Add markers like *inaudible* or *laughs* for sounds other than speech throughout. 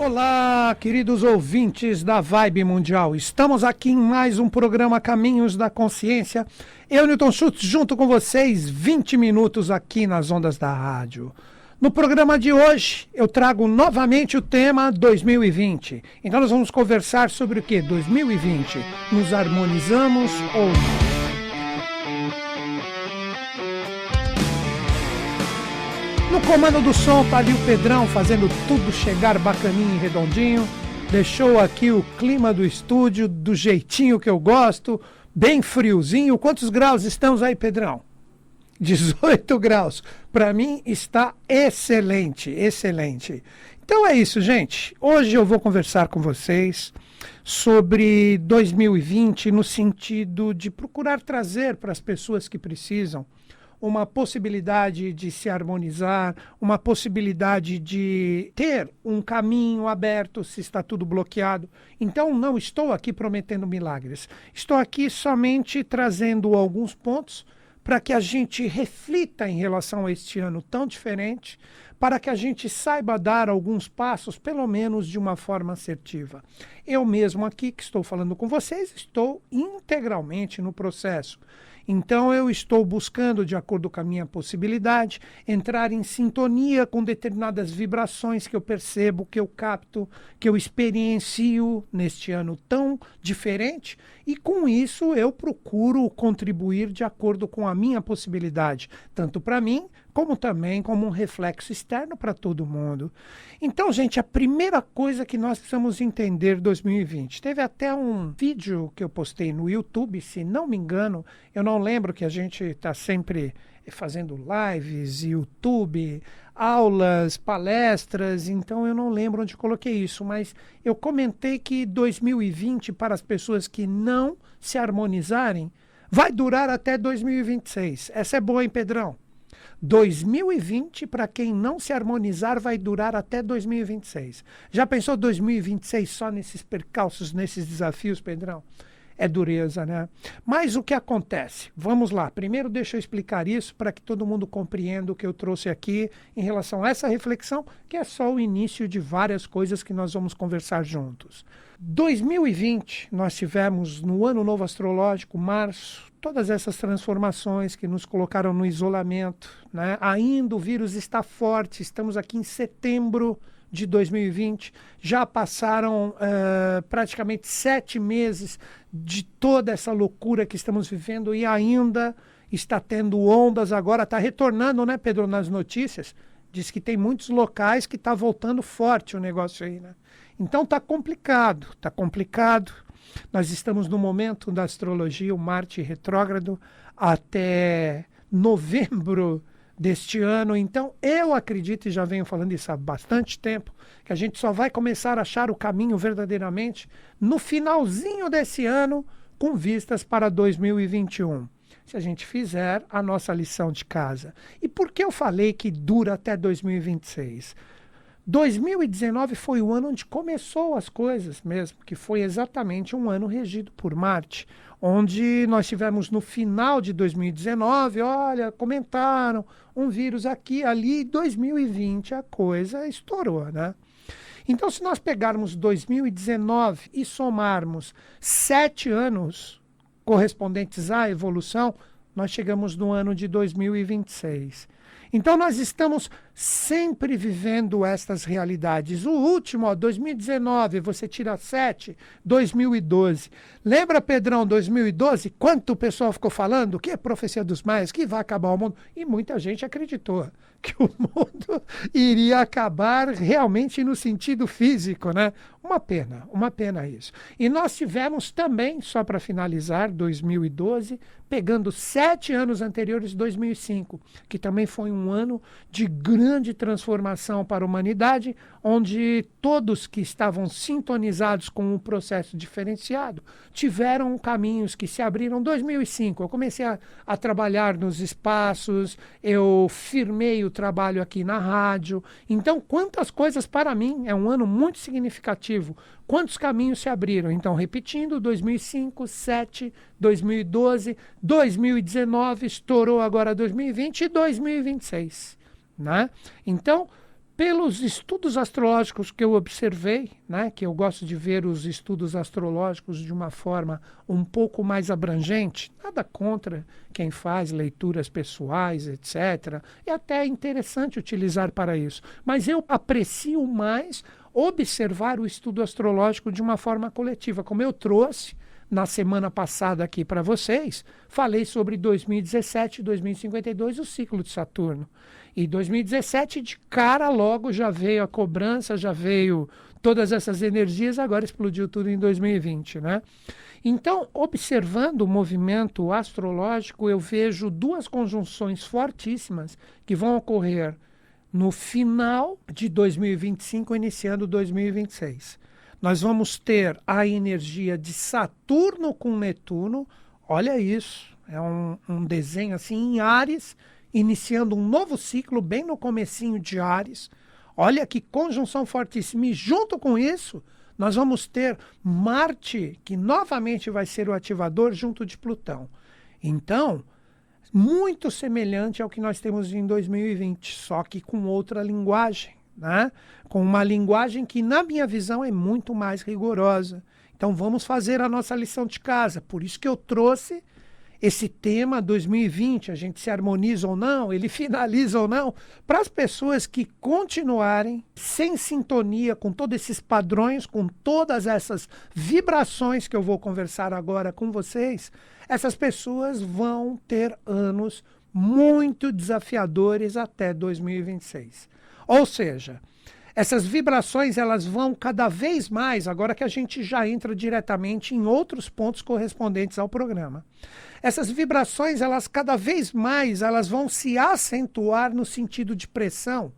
Olá, queridos ouvintes da Vibe Mundial. Estamos aqui em mais um programa Caminhos da Consciência. Eu, Newton Schultz, junto com vocês, 20 minutos aqui nas ondas da rádio. No programa de hoje, eu trago novamente o tema 2020. Então, nós vamos conversar sobre o que? 2020. Nos harmonizamos ou não? No comando do som tá ali o Pedrão fazendo tudo chegar bacaninho e redondinho. Deixou aqui o clima do estúdio do jeitinho que eu gosto, bem friozinho. Quantos graus estamos aí, Pedrão? *laughs* 18 graus. Para mim está excelente, excelente. Então é isso, gente. Hoje eu vou conversar com vocês sobre 2020 no sentido de procurar trazer para as pessoas que precisam uma possibilidade de se harmonizar, uma possibilidade de ter um caminho aberto se está tudo bloqueado. Então, não estou aqui prometendo milagres. Estou aqui somente trazendo alguns pontos para que a gente reflita em relação a este ano tão diferente, para que a gente saiba dar alguns passos, pelo menos de uma forma assertiva. Eu mesmo aqui que estou falando com vocês, estou integralmente no processo. Então eu estou buscando, de acordo com a minha possibilidade, entrar em sintonia com determinadas vibrações que eu percebo, que eu capto, que eu experiencio neste ano tão diferente, e com isso eu procuro contribuir de acordo com a minha possibilidade, tanto para mim como também como um reflexo externo para todo mundo. Então, gente, a primeira coisa que nós precisamos entender 2020, teve até um vídeo que eu postei no YouTube, se não me engano, eu não lembro que a gente está sempre fazendo lives, YouTube, aulas, palestras, então eu não lembro onde coloquei isso, mas eu comentei que 2020 para as pessoas que não se harmonizarem vai durar até 2026. Essa é boa, hein, Pedrão? 2020, para quem não se harmonizar, vai durar até 2026. Já pensou 2026 só nesses percalços, nesses desafios, Pedrão? É dureza, né? Mas o que acontece? Vamos lá. Primeiro, deixa eu explicar isso para que todo mundo compreenda o que eu trouxe aqui em relação a essa reflexão, que é só o início de várias coisas que nós vamos conversar juntos. 2020, nós tivemos no ano novo astrológico, março, todas essas transformações que nos colocaram no isolamento. Né? Ainda o vírus está forte, estamos aqui em setembro de 2020, já passaram uh, praticamente sete meses de toda essa loucura que estamos vivendo e ainda está tendo ondas agora, está retornando, né, Pedro, nas notícias. Diz que tem muitos locais que está voltando forte o negócio aí, né? Então está complicado, está complicado. Nós estamos no momento da astrologia, o Marte retrógrado, até novembro deste ano. Então, eu acredito, e já venho falando isso há bastante tempo, que a gente só vai começar a achar o caminho verdadeiramente no finalzinho desse ano, com vistas para 2021. Se a gente fizer a nossa lição de casa. E por que eu falei que dura até 2026? 2019 foi o ano onde começou as coisas mesmo, que foi exatamente um ano regido por Marte, onde nós tivemos no final de 2019, olha, comentaram um vírus aqui, ali, 2020 a coisa estourou, né? Então, se nós pegarmos 2019 e somarmos sete anos correspondentes à evolução, nós chegamos no ano de 2026. Então, nós estamos sempre vivendo estas realidades. O último, ó, 2019, você tira 7, 2012. Lembra, Pedrão, 2012? Quanto o pessoal ficou falando? Que é profecia dos mais, que vai acabar o mundo. E muita gente acreditou *laughs* que o mundo iria acabar realmente no sentido físico, né? Uma pena, uma pena isso. E nós tivemos também, só para finalizar, 2012, pegando sete anos anteriores, 2005, que também foi um ano de grande transformação para a humanidade, onde todos que estavam sintonizados com um processo diferenciado tiveram caminhos que se abriram. 2005, eu comecei a, a trabalhar nos espaços, eu firmei o trabalho aqui na rádio. Então, quantas coisas para mim é um ano muito significativo. Quantos caminhos se abriram? Então, repetindo, 2005, 7, 2012, 2019, estourou agora 2020 e 2026. Né? Então, pelos estudos astrológicos que eu observei, né, que eu gosto de ver os estudos astrológicos de uma forma um pouco mais abrangente, nada contra quem faz leituras pessoais, etc. É até interessante utilizar para isso, mas eu aprecio mais observar o estudo astrológico de uma forma coletiva, como eu trouxe na semana passada aqui para vocês, falei sobre 2017 e 2052, o ciclo de Saturno. E 2017, de cara logo, já veio a cobrança, já veio todas essas energias, agora explodiu tudo em 2020, né? Então, observando o movimento astrológico, eu vejo duas conjunções fortíssimas que vão ocorrer no final de 2025, iniciando 2026. Nós vamos ter a energia de Saturno com Netuno. Olha isso, é um, um desenho assim em Ares iniciando um novo ciclo bem no comecinho de Ares. Olha que conjunção fortíssima. E junto com isso, nós vamos ter Marte, que novamente vai ser o ativador junto de Plutão. Então, muito semelhante ao que nós temos em 2020, só que com outra linguagem, né? Com uma linguagem que na minha visão é muito mais rigorosa. Então vamos fazer a nossa lição de casa. Por isso que eu trouxe esse tema 2020, a gente se harmoniza ou não, ele *laughs* finaliza ou não, para as pessoas que continuarem sem sintonia com todos esses padrões, com todas essas vibrações que eu vou conversar agora com vocês, essas pessoas vão ter anos muito desafiadores até 2026. Ou seja, essas vibrações elas vão cada vez mais, agora que a gente já entra diretamente em outros pontos correspondentes ao programa. Essas vibrações, elas cada vez mais, elas vão se acentuar no sentido de pressão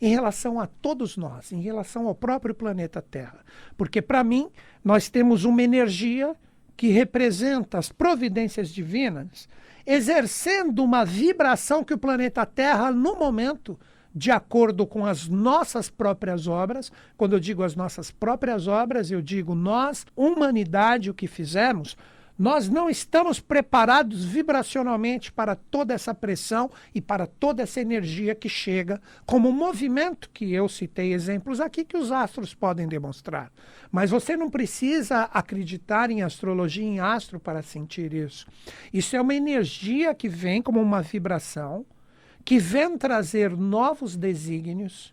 em relação a todos nós, em relação ao próprio planeta Terra. Porque para mim, nós temos uma energia que representa as providências divinas, exercendo uma vibração que o planeta Terra no momento de acordo com as nossas próprias obras. Quando eu digo as nossas próprias obras, eu digo nós, humanidade, o que fizemos. Nós não estamos preparados vibracionalmente para toda essa pressão e para toda essa energia que chega, como um movimento que eu citei exemplos aqui que os astros podem demonstrar. Mas você não precisa acreditar em astrologia, em astro, para sentir isso. Isso é uma energia que vem como uma vibração que vem trazer novos desígnios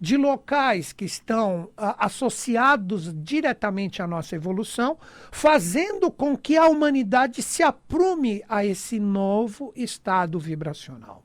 de locais que estão a, associados diretamente à nossa evolução, fazendo com que a humanidade se aprume a esse novo estado vibracional.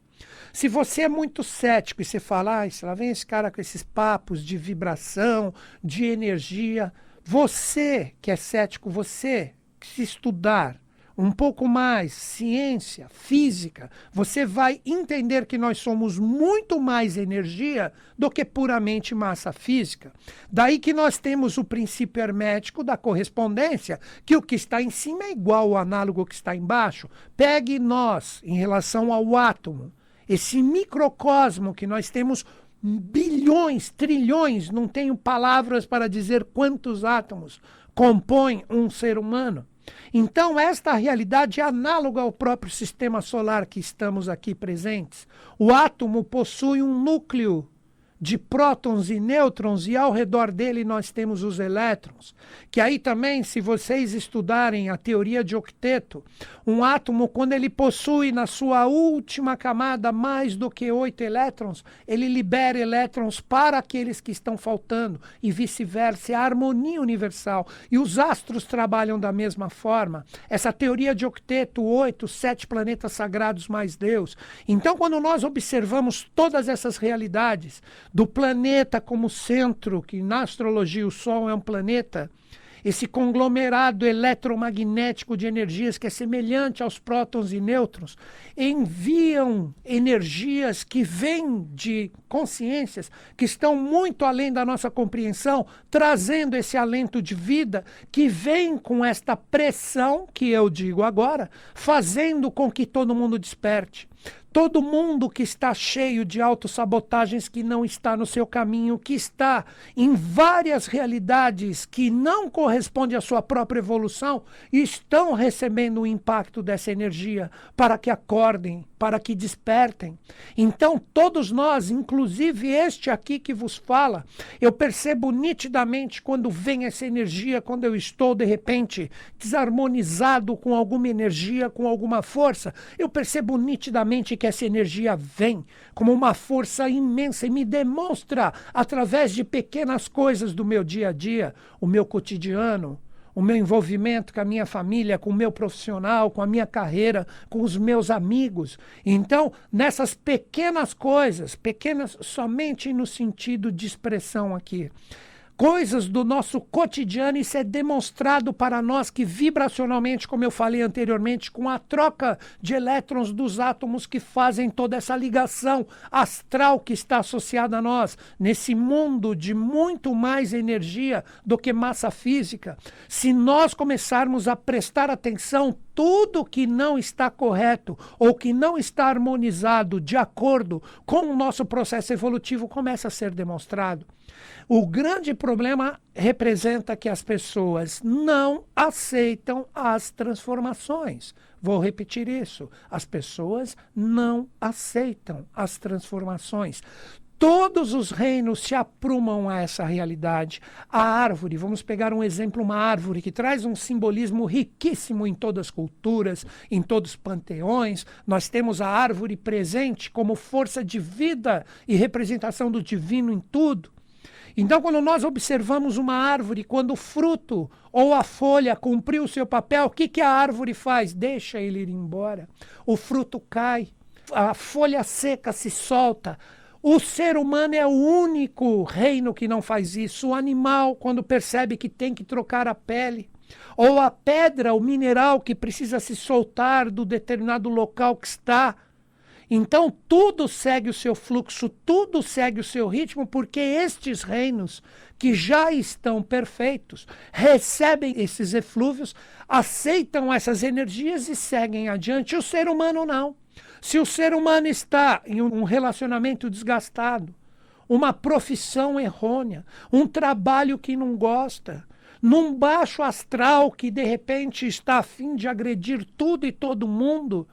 Se você é muito cético e você fala, ah, lá vem esse cara com esses papos de vibração, de energia, você que é cético, você se estudar um pouco mais ciência, física, você vai entender que nós somos muito mais energia do que puramente massa física. Daí que nós temos o princípio hermético da correspondência, que o que está em cima é igual ao análogo que está embaixo. Pegue nós, em relação ao átomo, esse microcosmo que nós temos bilhões, trilhões, não tenho palavras para dizer quantos átomos compõem um ser humano. Então, esta realidade é análoga ao próprio sistema solar que estamos aqui presentes. O átomo possui um núcleo de prótons e nêutrons, e ao redor dele nós temos os elétrons. Que aí também, se vocês estudarem a teoria de octeto, um átomo, quando ele possui na sua última camada mais do que oito elétrons, ele libera elétrons para aqueles que estão faltando, e vice-versa. É a harmonia universal. E os astros trabalham da mesma forma. Essa teoria de octeto, oito, sete planetas sagrados mais Deus. Então, quando nós observamos todas essas realidades, do planeta como centro, que na astrologia o Sol é um planeta, esse conglomerado eletromagnético de energias que é semelhante aos prótons e nêutrons, enviam energias que vêm de consciências que estão muito além da nossa compreensão, trazendo esse alento de vida que vem com esta pressão que eu digo agora, fazendo com que todo mundo desperte. Todo mundo que está cheio de autossabotagens que não está no seu caminho, que está em várias realidades que não correspondem à sua própria evolução, estão recebendo o impacto dessa energia para que acordem, para que despertem. Então, todos nós, inclusive este aqui que vos fala, eu percebo nitidamente quando vem essa energia, quando eu estou de repente desarmonizado com alguma energia, com alguma força, eu percebo nitidamente que essa energia vem como uma força imensa e me demonstra, através de pequenas coisas do meu dia a dia, o meu cotidiano, o meu envolvimento com a minha família, com o meu profissional, com a minha carreira, com os meus amigos. Então, nessas pequenas coisas, pequenas somente no sentido de expressão aqui, coisas do nosso cotidiano, isso é demonstrado para nós que vibracionalmente, como eu falei anteriormente, com a troca de elétrons dos átomos que fazem toda essa ligação astral que está associada a nós, nesse mundo de muito mais energia do que massa física, se nós começarmos a prestar atenção, tudo que não está correto ou que não está harmonizado de acordo com o nosso processo evolutivo começa a ser demonstrado. O grande problema representa que as pessoas não aceitam as transformações. Vou repetir isso. As pessoas não aceitam as transformações. Todos os reinos se aprumam a essa realidade. A árvore, vamos pegar um exemplo, uma árvore que traz um simbolismo riquíssimo em todas as culturas, em todos os panteões. Nós temos a árvore presente como força de vida e representação do divino em tudo. Então, quando nós observamos uma árvore, quando o fruto ou a folha cumpriu o seu papel, o que, que a árvore faz? Deixa ele ir embora. O fruto cai, a folha seca se solta. O ser humano é o único reino que não faz isso. O animal, quando percebe que tem que trocar a pele, ou a pedra, o mineral que precisa se soltar do determinado local que está, então tudo segue o seu fluxo, tudo segue o seu ritmo, porque estes reinos que já estão perfeitos recebem esses eflúvios, aceitam essas energias e seguem adiante. O ser humano não. Se o ser humano está em um relacionamento desgastado, uma profissão errônea, um trabalho que não gosta, num baixo astral que de repente está a fim de agredir tudo e todo mundo,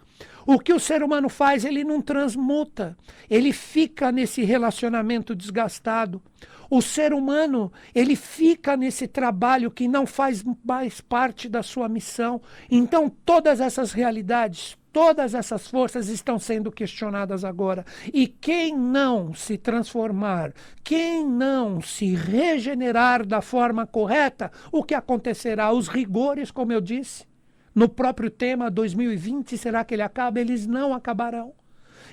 o que o ser humano faz, ele não transmuta, ele fica nesse relacionamento desgastado. O ser humano, ele fica nesse trabalho que não faz mais parte da sua missão. Então, todas essas realidades, todas essas forças estão sendo questionadas agora. E quem não se transformar, quem não se regenerar da forma correta, o que acontecerá? Os rigores, como eu disse, no próprio tema 2020, será que ele acaba? Eles não acabarão.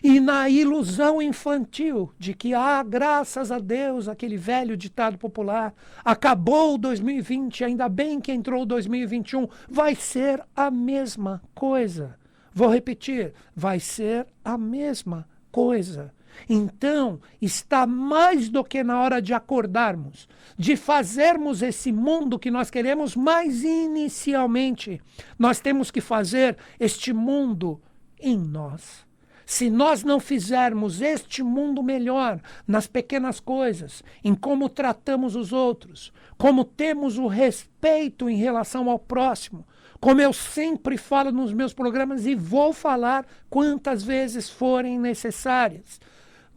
E na ilusão infantil de que, ah, graças a Deus, aquele velho ditado popular, acabou 2020, ainda bem que entrou 2021, vai ser a mesma coisa. Vou repetir, vai ser a mesma coisa. Então, está mais do que na hora de acordarmos, de fazermos esse mundo que nós queremos, mas inicialmente nós temos que fazer este mundo em nós. Se nós não fizermos este mundo melhor nas pequenas coisas, em como tratamos os outros, como temos o respeito em relação ao próximo, como eu sempre falo nos meus programas e vou falar quantas vezes forem necessárias,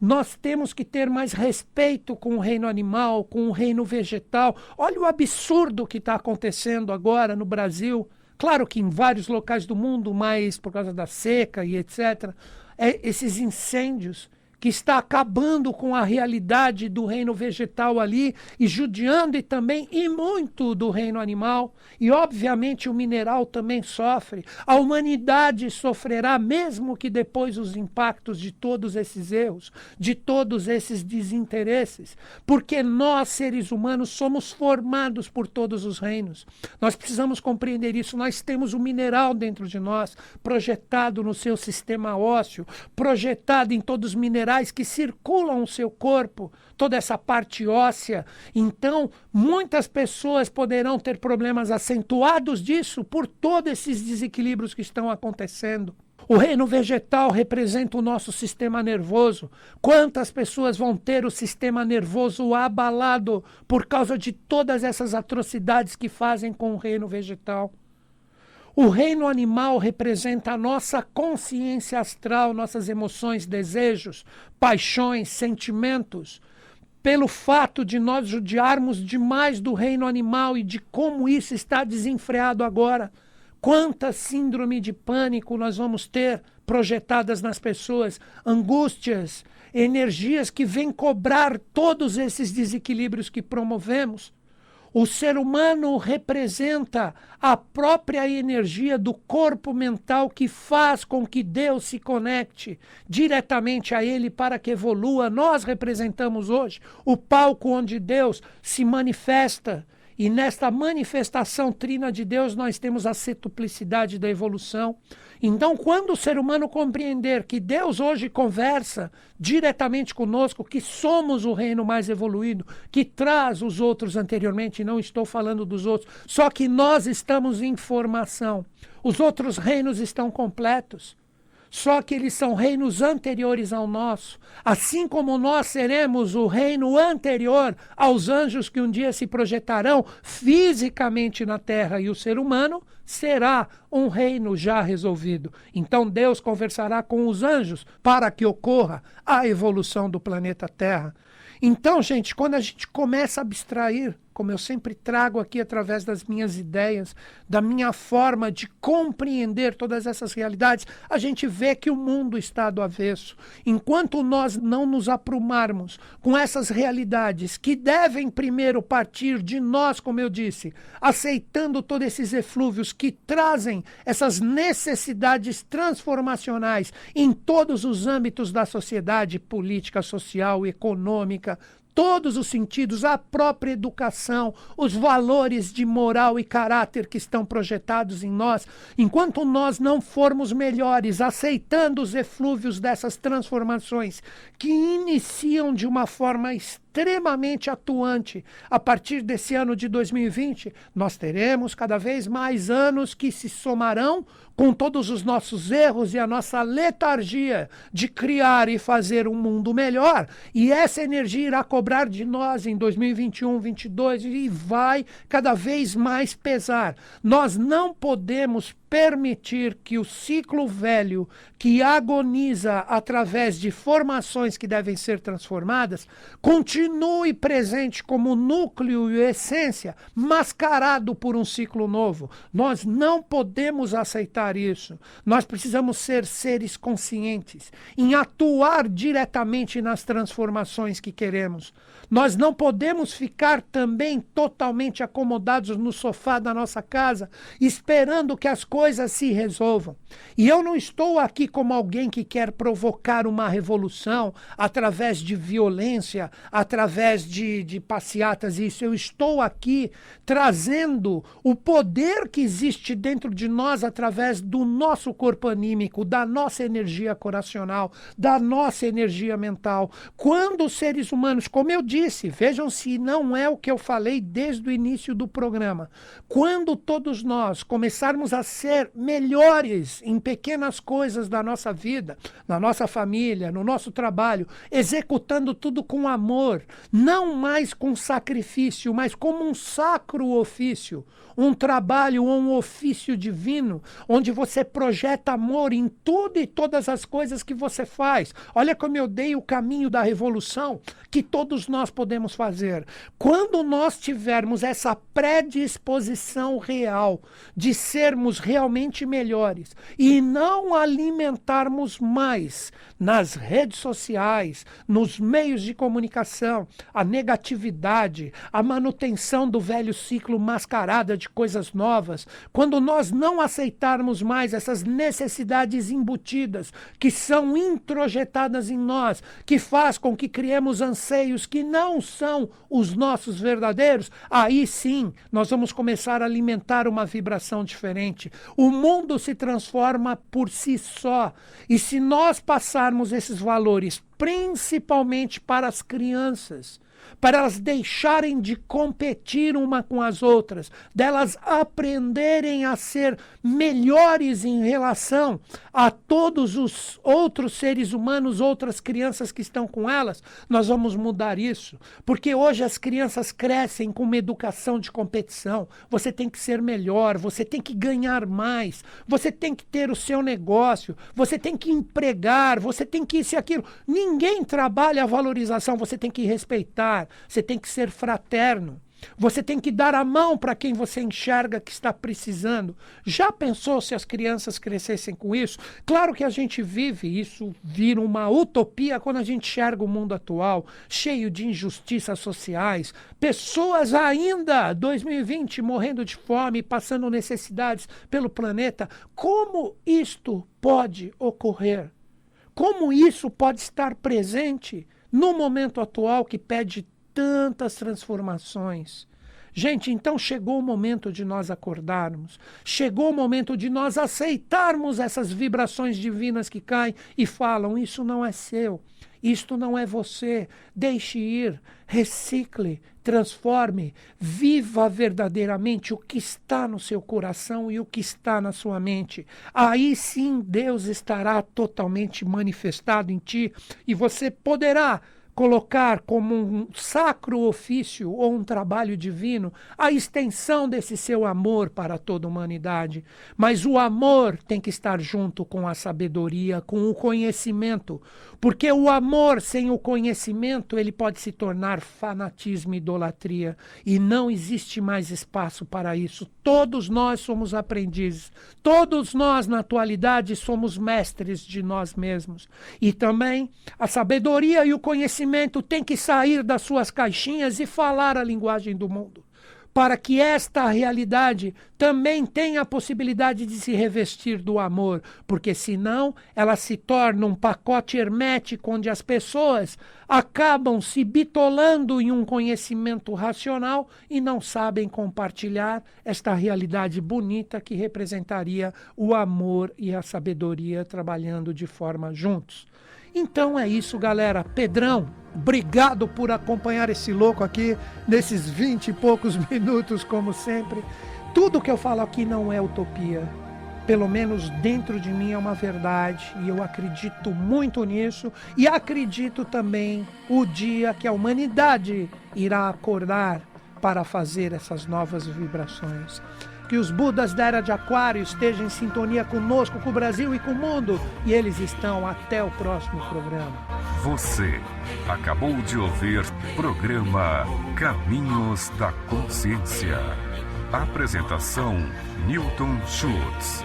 nós temos que ter mais respeito com o reino animal, com o reino vegetal. Olha o absurdo que está acontecendo agora no Brasil. Claro que em vários locais do mundo, mas por causa da seca e etc., é, esses incêndios que está acabando com a realidade do reino vegetal ali e judiando e também e muito do reino animal. E obviamente o mineral também sofre. A humanidade sofrerá mesmo que depois os impactos de todos esses erros, de todos esses desinteresses, porque nós seres humanos somos formados por todos os reinos. Nós precisamos compreender isso. Nós temos o mineral dentro de nós, projetado no seu sistema ósseo, projetado em todos os minerais minerais que circulam o seu corpo, toda essa parte óssea. Então, muitas pessoas poderão ter problemas acentuados disso por todos esses desequilíbrios que estão acontecendo. O reino vegetal representa o nosso sistema nervoso. Quantas pessoas vão ter o sistema nervoso abalado por causa de todas essas atrocidades que fazem com o reino vegetal? O reino animal representa a nossa consciência astral, nossas emoções, desejos, paixões, sentimentos. Pelo fato de nós judiarmos demais do reino animal e de como isso está desenfreado agora. Quanta síndrome de pânico nós vamos ter projetadas nas pessoas, angústias, energias que vêm cobrar todos esses desequilíbrios que promovemos. O ser humano representa a própria energia do corpo mental que faz com que Deus se conecte diretamente a ele para que evolua. Nós representamos hoje o palco onde Deus se manifesta. E nesta manifestação trina de Deus, nós temos a setuplicidade da evolução. Então, quando o ser humano compreender que Deus hoje conversa diretamente conosco, que somos o reino mais evoluído, que traz os outros anteriormente, não estou falando dos outros, só que nós estamos em formação. Os outros reinos estão completos. Só que eles são reinos anteriores ao nosso, assim como nós seremos o reino anterior aos anjos que um dia se projetarão fisicamente na terra, e o ser humano será um reino já resolvido. Então Deus conversará com os anjos para que ocorra a evolução do planeta Terra. Então, gente, quando a gente começa a abstrair como eu sempre trago aqui através das minhas ideias, da minha forma de compreender todas essas realidades, a gente vê que o mundo está do avesso. Enquanto nós não nos aprumarmos com essas realidades que devem primeiro partir de nós, como eu disse, aceitando todos esses eflúvios que trazem essas necessidades transformacionais em todos os âmbitos da sociedade, política, social, econômica, todos os sentidos, a própria educação, os valores de moral e caráter que estão projetados em nós, enquanto nós não formos melhores, aceitando os eflúvios dessas transformações que iniciam de uma forma extremamente atuante a partir desse ano de 2020, nós teremos cada vez mais anos que se somarão com todos os nossos erros e a nossa letargia de criar e fazer um mundo melhor, e essa energia irá cobrar de nós em 2021, 2022 e vai cada vez mais pesar. Nós não podemos permitir que o ciclo velho, que agoniza através de formações que devem ser transformadas, continue presente como núcleo e essência, mascarado por um ciclo novo. Nós não podemos aceitar isso. Nós precisamos ser seres conscientes em atuar diretamente nas transformações que queremos. Nós não podemos ficar também totalmente acomodados no sofá da nossa casa, esperando que as coisas se resolvam. E eu não estou aqui como alguém que quer provocar uma revolução através de violência, através de, de passeatas, isso. Eu estou aqui trazendo o poder que existe dentro de nós através do nosso corpo anímico, da nossa energia coracional, da nossa energia mental. Quando os seres humanos, como eu disse, vejam se não é o que eu falei desde o início do programa. Quando todos nós começarmos a ser melhores em pequenas coisas da nossa vida, na nossa família, no nosso trabalho, executando tudo com amor, não mais com sacrifício, mas como um sacro ofício, um trabalho ou um ofício divino, onde você projeta amor em tudo e todas as coisas que você faz. Olha como eu dei o caminho da revolução que todos nós nós podemos fazer? Quando nós tivermos essa predisposição real de sermos realmente melhores e não alimentarmos mais nas redes sociais, nos meios de comunicação, a negatividade, a manutenção do velho ciclo mascarada de coisas novas, quando nós não aceitarmos mais essas necessidades embutidas que são introjetadas em nós, que faz com que criemos anseios que não são os nossos verdadeiros, aí sim nós vamos começar a alimentar uma vibração diferente. O mundo se transforma por si só. E se nós passarmos esses valores, principalmente para as crianças, para elas deixarem de competir uma com as outras, delas aprenderem a ser melhores em relação a todos os outros seres humanos, outras crianças que estão com elas, nós vamos mudar isso. Porque hoje as crianças crescem com uma educação de competição. Você tem que ser melhor, você tem que ganhar mais, você tem que ter o seu negócio, você tem que empregar, você tem que isso e aquilo. Ninguém trabalha a valorização, você tem que respeitar, você tem que ser fraterno. Você tem que dar a mão para quem você enxerga que está precisando. Já pensou se as crianças crescessem com isso? Claro que a gente vive isso, vira uma utopia quando a gente enxerga o mundo atual, cheio de injustiças sociais, pessoas ainda 2020 morrendo de fome, passando necessidades pelo planeta. Como isto pode ocorrer? Como isso pode estar presente no momento atual que pede tantas transformações. Gente, então chegou o momento de nós acordarmos, chegou o momento de nós aceitarmos essas vibrações divinas que caem e falam: Isso não é seu, isto não é você. Deixe ir, recicle, transforme, viva verdadeiramente o que está no seu coração e o que está na sua mente. Aí sim Deus estará totalmente manifestado em ti e você poderá colocar como um sacro ofício ou um trabalho divino a extensão desse seu amor para toda a humanidade. Mas o amor tem que estar junto com a sabedoria, com o conhecimento, porque o amor sem o conhecimento ele pode se tornar fanatismo e idolatria e não existe mais espaço para isso. Todos nós somos aprendizes, todos nós na atualidade somos mestres de nós mesmos. E também a sabedoria e o conhecimento conhecimento tem que sair das suas caixinhas e falar a linguagem do mundo, para que esta realidade também tenha a possibilidade de se revestir do amor, porque senão ela se torna um pacote hermético onde as pessoas acabam se bitolando em um conhecimento racional e não sabem compartilhar esta realidade bonita que representaria o amor e a sabedoria trabalhando de forma juntos. Então é isso, galera. Pedrão, obrigado por acompanhar esse louco aqui nesses vinte e poucos *laughs* minutos, como sempre. Tudo que eu falo aqui não é utopia. Pelo menos dentro de mim é uma verdade e eu acredito muito nisso e acredito também o dia que a humanidade irá acordar para fazer essas novas vibrações. Que os Budas da Era de Aquário estejam em sintonia conosco, com o Brasil e com o mundo. E eles estão até o próximo programa. Você acabou de ouvir programa Caminhos da Consciência. Apresentação Newton Schultz.